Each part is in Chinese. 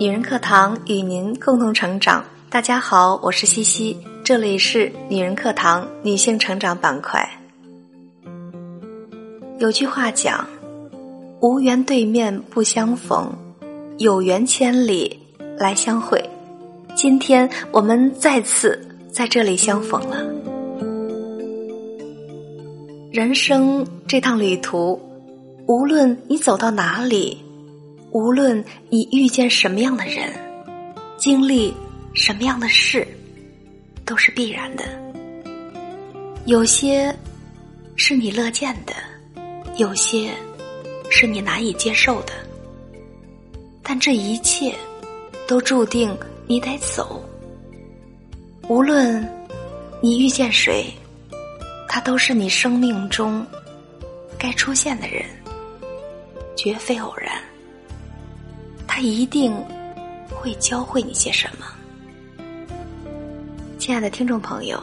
女人课堂与您共同成长。大家好，我是西西，这里是女人课堂女性成长板块。有句话讲：“无缘对面不相逢，有缘千里来相会。”今天我们再次在这里相逢了。人生这趟旅途，无论你走到哪里，无论你遇见什么样的人，经历什么样的事，都是必然的。有些是你乐见的，有些是你难以接受的，但这一切都注定。你得走，无论你遇见谁，他都是你生命中该出现的人，绝非偶然。一定会教会你些什么。亲爱的听众朋友，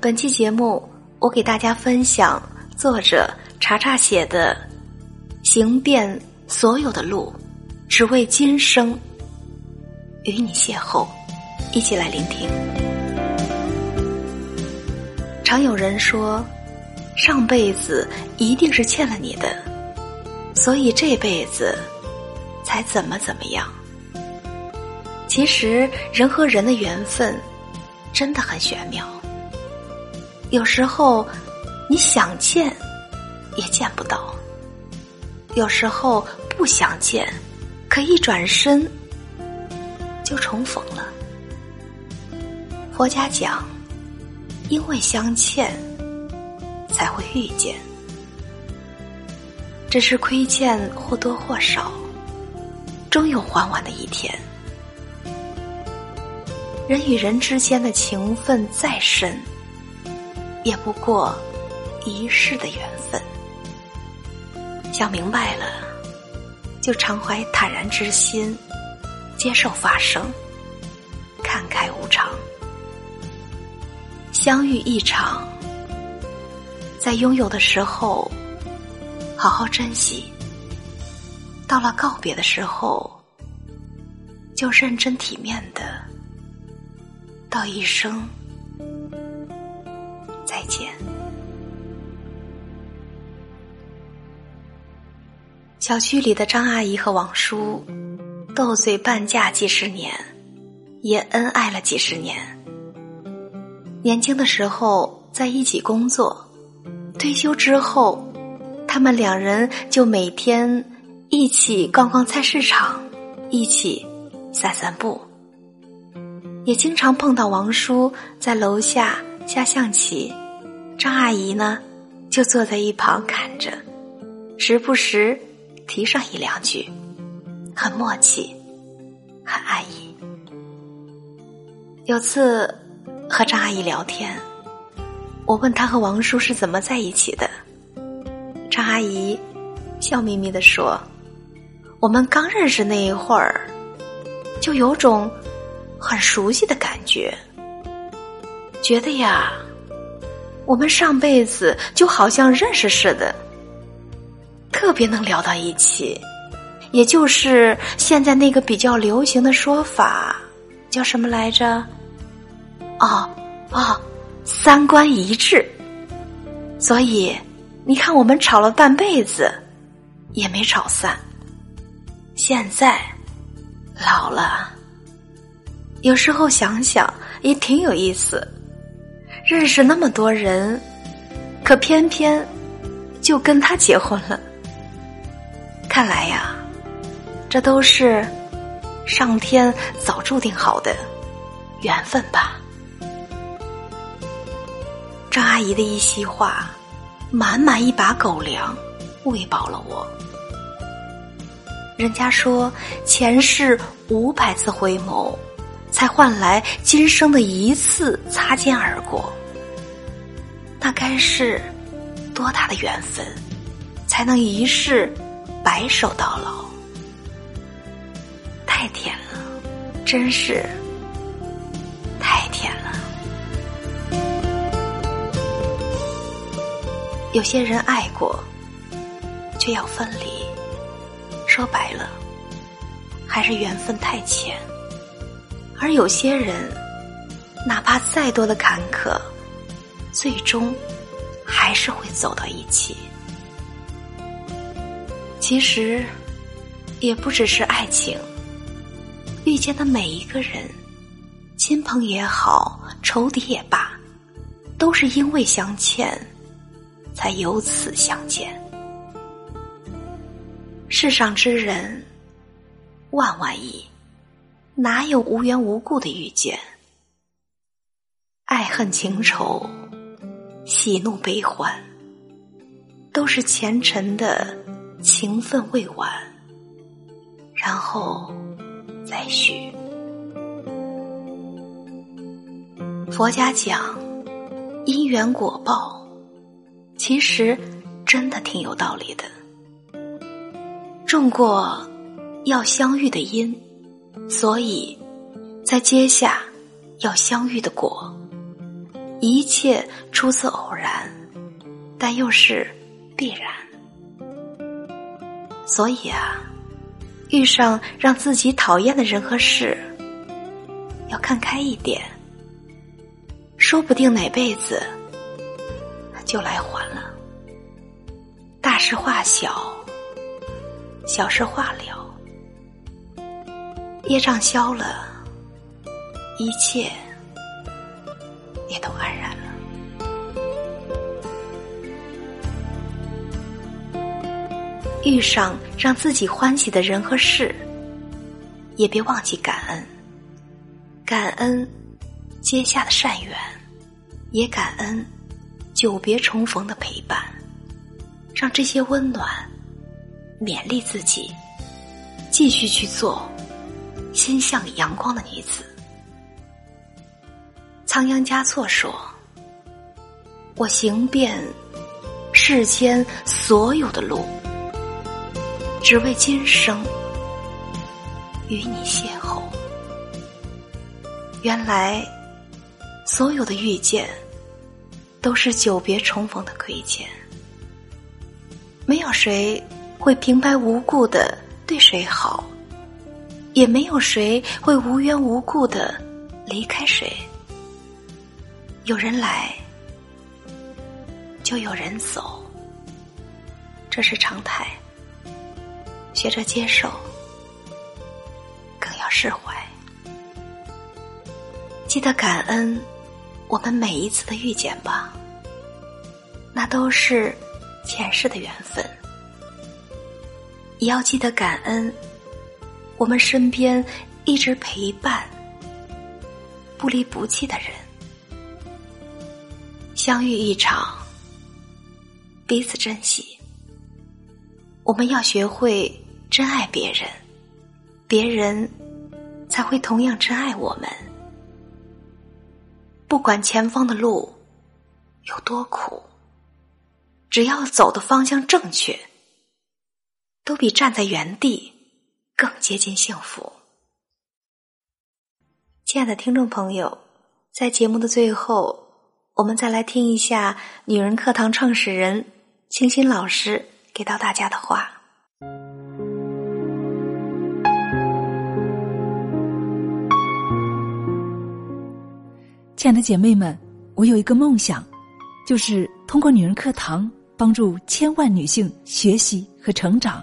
本期节目我给大家分享作者查查写的《行遍所有的路，只为今生》。与你邂逅，一起来聆听。常有人说，上辈子一定是欠了你的，所以这辈子才怎么怎么样。其实，人和人的缘分真的很玄妙。有时候你想见也见不到，有时候不想见，可一转身。就重逢了。佛家讲，因为相欠，才会遇见。只是亏欠或多或少，终有还完的一天。人与人之间的情分再深，也不过一世的缘分。想明白了，就常怀坦然之心。接受发生，看开无常，相遇一场，在拥有的时候好好珍惜，到了告别的时候，就认真体面的道一声再见。小区里的张阿姨和王叔。斗嘴半价几十年，也恩爱了几十年。年轻的时候在一起工作，退休之后，他们两人就每天一起逛逛菜市场，一起散散步。也经常碰到王叔在楼下下象棋，张阿姨呢就坐在一旁看着，时不时提上一两句。很默契，很安逸。有次和张阿姨聊天，我问她和王叔是怎么在一起的。张阿姨笑眯眯的说：“我们刚认识那一会儿，就有种很熟悉的感觉，觉得呀，我们上辈子就好像认识似的，特别能聊到一起。”也就是现在那个比较流行的说法，叫什么来着？哦哦，三观一致。所以你看，我们吵了半辈子，也没吵散。现在老了，有时候想想也挺有意思。认识那么多人，可偏偏就跟他结婚了。看来呀。这都是上天早注定好的缘分吧。张阿姨的一席话，满满一把狗粮，喂饱了我。人家说，前世五百次回眸，才换来今生的一次擦肩而过。那该是多大的缘分，才能一世白首到老？太甜了，真是太甜了。有些人爱过，却要分离。说白了，还是缘分太浅？而有些人，哪怕再多的坎坷，最终还是会走到一起。其实，也不只是爱情，遇见的每一个人，亲朋也好，仇敌也罢，都是因为相欠，才由此相见。世上之人，万万亿，哪有无缘无故的遇见？爱恨情仇，喜怒悲欢，都是前尘的。情分未完，然后再续。佛家讲因缘果报，其实真的挺有道理的。种过要相遇的因，所以在接下要相遇的果。一切出自偶然，但又是必然。所以啊，遇上让自己讨厌的人和事，要看开一点，说不定哪辈子就来还了。大事化小，小事化了，业障消了，一切也都安然了。遇上让自己欢喜的人和事，也别忘记感恩。感恩接下的善缘，也感恩久别重逢的陪伴，让这些温暖勉励自己，继续去做心向阳光的女子。仓央嘉措说：“我行遍世间所有的路。”只为今生与你邂逅。原来，所有的遇见都是久别重逢的亏欠。没有谁会平白无故的对谁好，也没有谁会无缘无故的离开谁。有人来，就有人走，这是常态。学着接受，更要释怀。记得感恩我们每一次的遇见吧，那都是前世的缘分。也要记得感恩我们身边一直陪伴、不离不弃的人。相遇一场，彼此珍惜。我们要学会。真爱别人，别人才会同样真爱我们。不管前方的路有多苦，只要走的方向正确，都比站在原地更接近幸福。亲爱的听众朋友，在节目的最后，我们再来听一下女人课堂创始人清新老师给到大家的话。亲爱的姐妹们，我有一个梦想，就是通过女人课堂帮助千万女性学习和成长，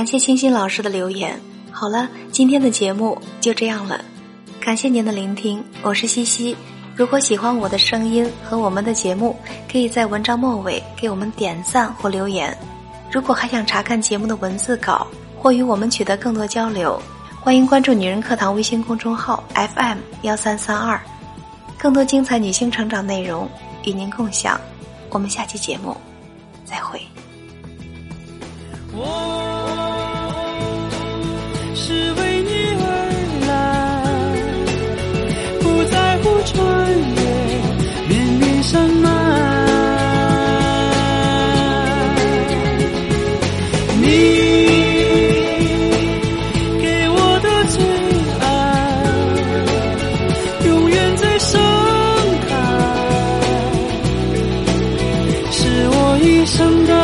感谢星星老师的留言。好了，今天的节目就这样了，感谢您的聆听，我是西西。如果喜欢我的声音和我们的节目，可以在文章末尾给我们点赞或留言。如果还想查看节目的文字稿或与我们取得更多交流，欢迎关注“女人课堂”微信公众号 FM 幺三三二。更多精彩女性成长内容与您共享。我们下期节目再会。我一生的。